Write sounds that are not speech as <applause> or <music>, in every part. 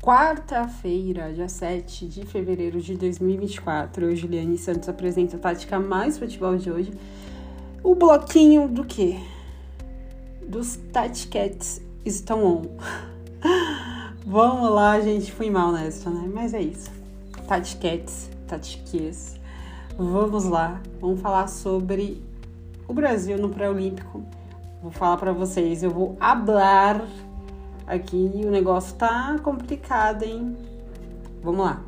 quarta-feira, dia 7 de fevereiro de 2024. Eu, Juliane Santos, apresento a Tática Mais Futebol de hoje. O bloquinho do quê? Dos Taticats estão on. <laughs> Vamos lá, gente. Fui mal nessa, né? Mas é isso. Taticats, Tatiquias. Vamos lá. Vamos falar sobre o Brasil no pré-olímpico. Vou falar para vocês. Eu vou hablar Aqui o negócio tá complicado, hein? Vamos lá.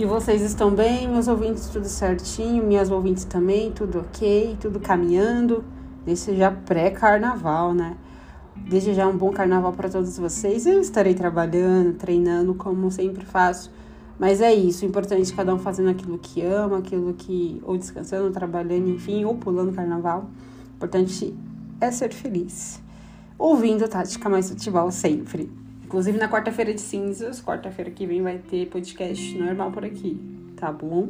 E vocês estão bem? Meus ouvintes, tudo certinho? Minhas ouvintes também, tudo ok? Tudo caminhando? Desde já pré-carnaval, né? Desde já um bom carnaval para todos vocês. Eu estarei trabalhando, treinando, como sempre faço mas é isso, importante é cada um fazendo aquilo que ama, aquilo que. ou descansando, trabalhando, enfim, ou pulando carnaval. Importante é ser feliz. Ouvindo Tática Mais Futebol sempre. Inclusive na quarta-feira de cinzas, quarta-feira que vem vai ter podcast normal por aqui, tá bom?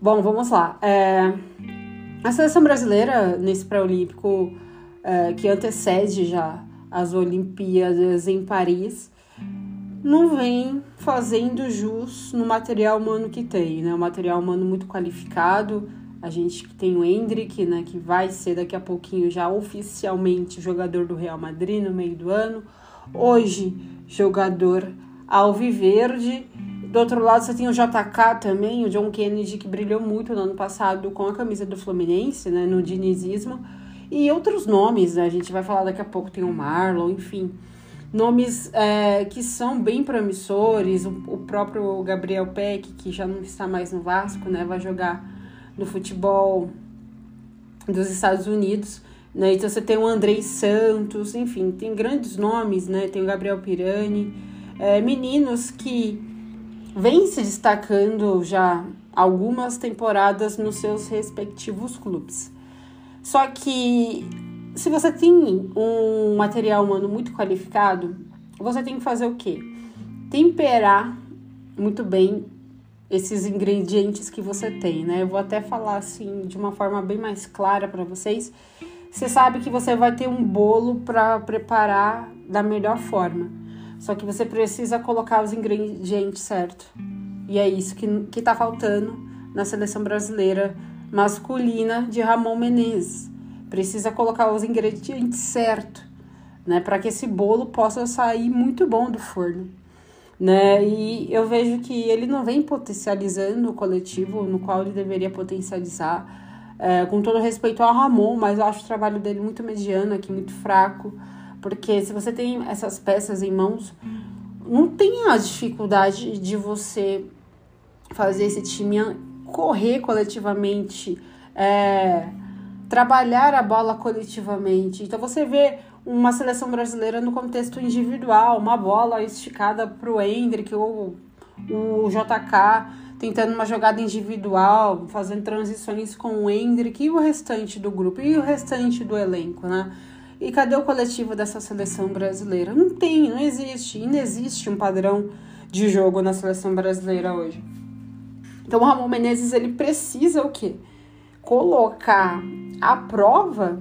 Bom, vamos lá. É... A seleção brasileira, nesse pré-olímpico é, que antecede já as Olimpíadas em Paris, não vem fazendo jus no material humano que tem, né? O material humano muito qualificado. A gente tem o Hendrick, né, que vai ser daqui a pouquinho já oficialmente jogador do Real Madrid no meio do ano. Hoje, jogador alviverde. Do outro lado, você tem o JK também, o John Kennedy, que brilhou muito no ano passado com a camisa do Fluminense, né, no dinizismo. E outros nomes, né? A gente vai falar daqui a pouco, tem o Marlon, enfim nomes é, que são bem promissores, o, o, próprio Gabriel Peck, que já não está mais no Vasco, né, vai jogar no futebol dos Estados Unidos, né, então você tem o Andrei Santos, enfim, tem grandes nomes, né, tem o Gabriel Pirani, é, meninos que vêm se destacando já algumas temporadas nos seus respectivos clubes. Só que se você tem um material humano muito qualificado, você tem que fazer o quê? Temperar muito bem esses ingredientes que você tem, né? Eu vou até falar assim de uma forma bem mais clara para vocês. Você sabe que você vai ter um bolo para preparar da melhor forma. Só que você precisa colocar os ingredientes certos. E é isso que, que tá faltando na seleção brasileira masculina de Ramon Menezes precisa colocar os ingredientes certos, né, para que esse bolo possa sair muito bom do forno, né? E eu vejo que ele não vem potencializando o coletivo no qual ele deveria potencializar, é, com todo respeito ao Ramon, mas eu acho o trabalho dele muito mediano aqui, muito fraco, porque se você tem essas peças em mãos, não tem a dificuldade de você fazer esse time correr coletivamente, é, trabalhar a bola coletivamente. Então você vê uma seleção brasileira no contexto individual, uma bola esticada para o Hendrick ou o JK tentando uma jogada individual, fazendo transições com o Hendrick e o restante do grupo e o restante do elenco, né? E cadê o coletivo dessa seleção brasileira? Não tem, não existe, inexiste um padrão de jogo na seleção brasileira hoje. Então o Ramon Menezes ele precisa o quê? Colocar a prova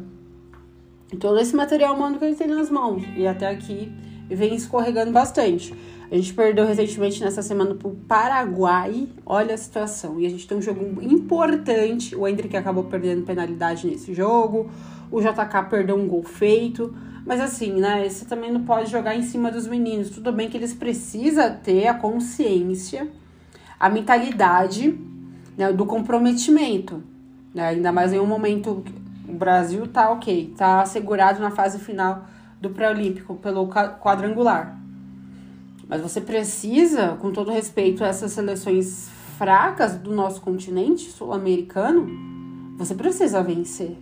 todo esse material humano que ele tem nas mãos. E até aqui vem escorregando bastante. A gente perdeu recentemente nessa semana pro Paraguai. Olha a situação. E a gente tem um jogo importante. O Hendrick acabou perdendo penalidade nesse jogo. O JK perdeu um gol feito. Mas assim, né? Você também não pode jogar em cima dos meninos. Tudo bem que eles precisam ter a consciência, a mentalidade né, do comprometimento. Né? Ainda mais em um momento o Brasil tá ok, tá assegurado na fase final do pré-olímpico pelo quadrangular. Mas você precisa, com todo respeito a essas seleções fracas do nosso continente sul-americano, você precisa vencer.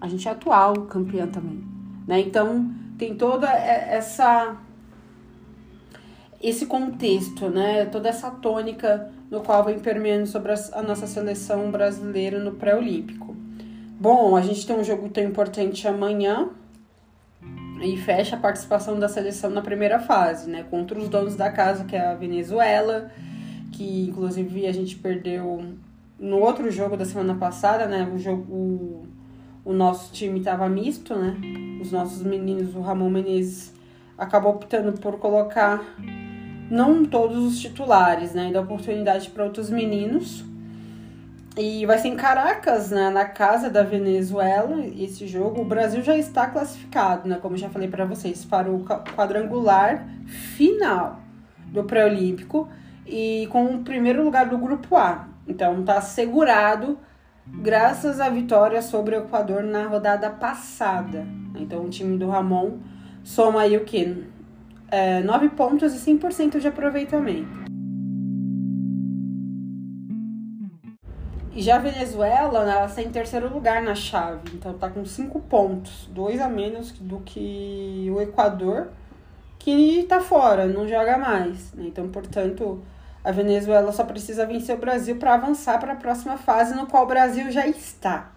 A gente é atual campeã também, né? Então tem toda essa esse contexto, né? Toda essa tônica no qual vem permeando sobre a nossa seleção brasileira no pré-olímpico. Bom, a gente tem um jogo tão importante amanhã e fecha a participação da seleção na primeira fase, né? Contra os donos da casa, que é a Venezuela, que inclusive a gente perdeu no outro jogo da semana passada, né? O jogo. O, nosso time estava misto, né? Os nossos meninos, o Ramon Menezes acabou optando por colocar não todos os titulares, né? E dar oportunidade para outros meninos. E vai ser em Caracas, né, na casa da Venezuela, esse jogo. O Brasil já está classificado, né, como já falei para vocês, para o quadrangular final do pré-olímpico e com o primeiro lugar do grupo A. Então está assegurado graças à vitória sobre o Equador na rodada passada. Então o time do Ramon soma aí o quê? É, 9 pontos e 100% de aproveitamento. E já a Venezuela, ela está em terceiro lugar na chave, então está com cinco pontos, dois a menos do que o Equador, que está fora, não joga mais. Né? Então, portanto, a Venezuela só precisa vencer o Brasil para avançar para a próxima fase, no qual o Brasil já está,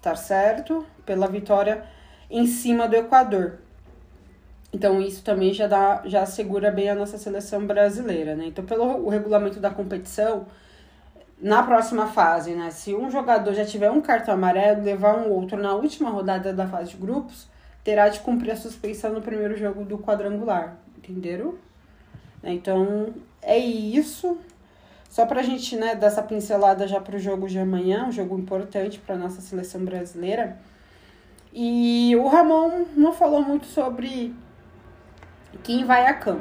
tá certo? Pela vitória em cima do Equador. Então, isso também já, dá, já assegura bem a nossa seleção brasileira, né? Então, pelo o regulamento da competição na próxima fase, né? Se um jogador já tiver um cartão amarelo, levar um outro na última rodada da fase de grupos, terá de cumprir a suspensão no primeiro jogo do quadrangular. Entenderam? Então, é isso. Só pra gente, né, dar essa pincelada já pro jogo de amanhã, um jogo importante para nossa seleção brasileira. E o Ramon não falou muito sobre quem vai a campo.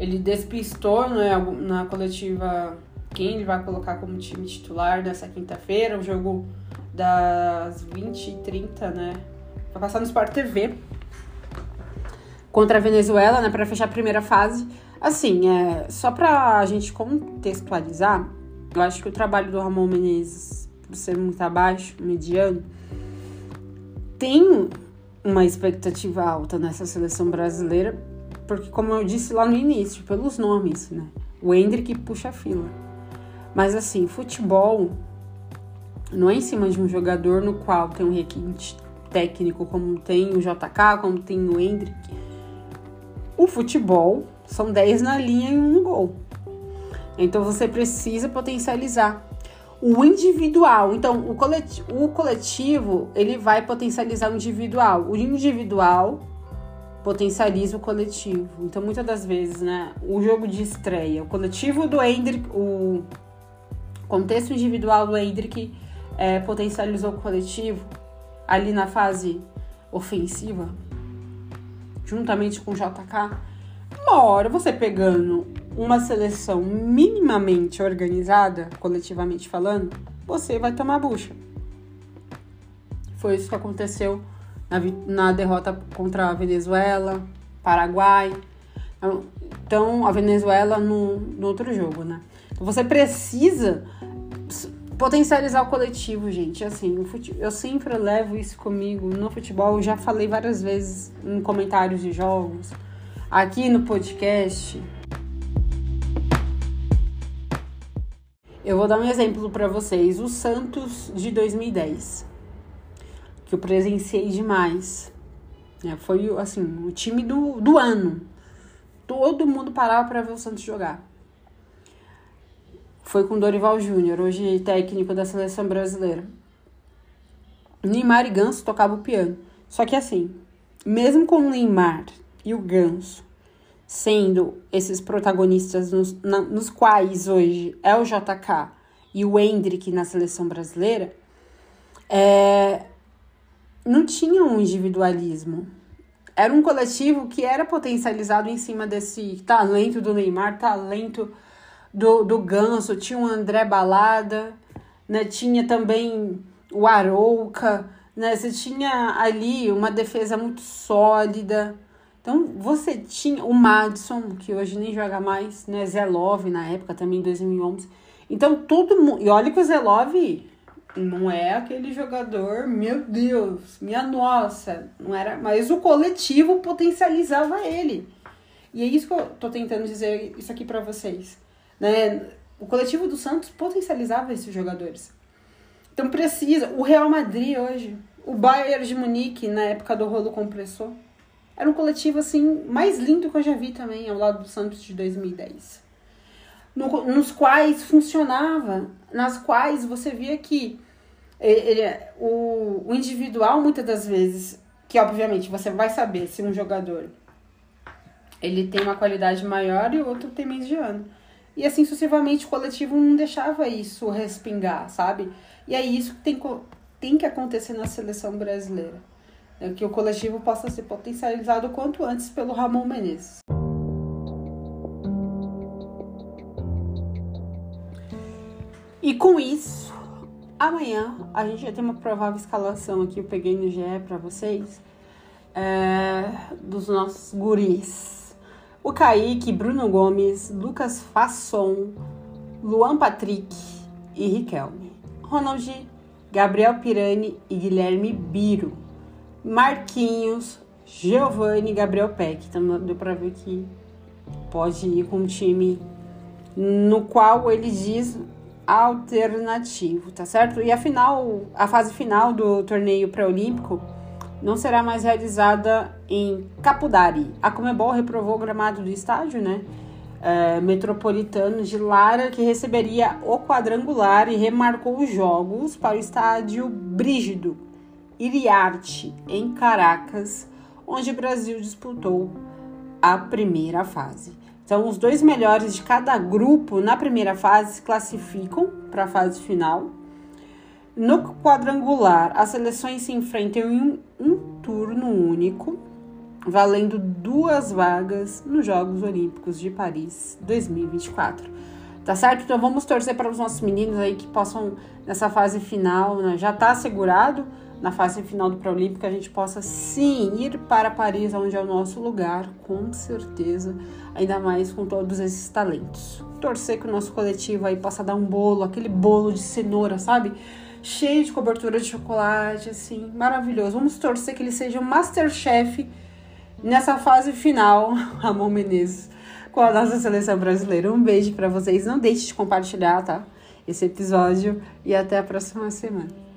ele despistou né, na coletiva quem ele vai colocar como time titular nessa quinta-feira, o jogo das 20h30, né? Vai passar no Sport TV contra a Venezuela, né, para fechar a primeira fase. Assim, é, só pra gente contextualizar, eu acho que o trabalho do Ramon Menezes, ser muito abaixo, mediano, tem uma expectativa alta nessa seleção brasileira porque, como eu disse lá no início, pelos nomes, né? O Hendrick puxa a fila. Mas, assim, futebol não é em cima de um jogador no qual tem um requinte técnico, como tem o JK, como tem o Hendrick. O futebol são 10 na linha e um no gol. Então você precisa potencializar o individual. Então o coletivo, o coletivo ele vai potencializar o individual. O individual potencializa o coletivo. Então, muitas das vezes, né, o jogo de estreia, o coletivo do Hendrick, o contexto individual do Hendrick é, potencializou o coletivo ali na fase ofensiva, juntamente com o JK. Uma hora você pegando uma seleção minimamente organizada, coletivamente falando, você vai tomar bucha. Foi isso que aconteceu na, na derrota contra a Venezuela, Paraguai. Então, a Venezuela no, no outro jogo, né? Então, você precisa potencializar o coletivo, gente. Assim, eu sempre levo isso comigo no futebol. Eu já falei várias vezes em comentários de jogos, aqui no podcast. Eu vou dar um exemplo para vocês. O Santos de 2010 que eu presenciei demais. É, foi assim, o time do, do ano. Todo mundo parava para ver o Santos jogar. Foi com Dorival Júnior, hoje técnico da seleção brasileira. Neymar e Ganso tocavam o piano. Só que assim, mesmo com o Neymar e o Ganso sendo esses protagonistas nos, na, nos quais hoje é o JK e o Hendrick na seleção brasileira, é, não tinha um individualismo. Era um coletivo que era potencializado em cima desse talento do Neymar, talento do, do Ganso, tinha o André Balada, né? tinha também o Arouca, né? Você tinha ali uma defesa muito sólida. Então você tinha o Madison, que hoje nem joga mais, né? Zé Love na época também, 2011. Então todo mundo. E olha que o Zé Love não é aquele jogador, meu Deus, minha nossa, não era, mas o coletivo potencializava ele. E é isso que eu tô tentando dizer isso aqui para vocês, né? O coletivo do Santos potencializava esses jogadores. Então precisa, o Real Madrid hoje, o Bayern de Munique na época do rolo compressor, Era um coletivo assim mais lindo que eu já vi também, ao lado do Santos de 2010. No, nos quais funcionava, nas quais você via que ele, o, o individual, muitas das vezes, que obviamente você vai saber se um jogador ele tem uma qualidade maior e o outro tem mediano. E assim sucessivamente o coletivo não deixava isso respingar, sabe? E é isso que tem, tem que acontecer na seleção brasileira. É que o coletivo possa ser potencializado quanto antes pelo Ramon Menezes. E com isso, amanhã a gente já tem uma provável escalação aqui, eu peguei no GE para vocês, é, dos nossos guris o Kaique, Bruno Gomes, Lucas Fasson, Luan Patrick e Riquelme. Ronald, Gabriel Pirani e Guilherme Biro. Marquinhos, Giovanni e Gabriel Peck. Então deu para ver que pode ir com um time no qual ele diz alternativo, tá certo? E a a fase final do torneio pré-olímpico não será mais realizada em Capudari. A Comebol reprovou o gramado do estádio, né? É, metropolitano de Lara, que receberia o quadrangular e remarcou os jogos para o estádio Brígido Iriarte, em Caracas, onde o Brasil disputou a primeira fase. Então, os dois melhores de cada grupo na primeira fase se classificam para a fase final no quadrangular, as seleções se enfrentam em um, turno único, valendo duas vagas nos Jogos Olímpicos de Paris 2024. Tá certo? Então vamos torcer para os nossos meninos aí que possam, nessa fase final, né, já está assegurado na fase final do Pré-Olímpico, a gente possa sim ir para Paris, onde é o nosso lugar, com certeza, ainda mais com todos esses talentos. Torcer que o nosso coletivo aí possa dar um bolo, aquele bolo de cenoura, sabe? cheio de cobertura de chocolate, assim, maravilhoso. Vamos torcer que ele seja um Masterchef nessa fase final, <laughs> Ramon Menezes, com a nossa seleção brasileira. Um beijo para vocês. Não deixe de compartilhar, tá? Esse episódio e até a próxima semana.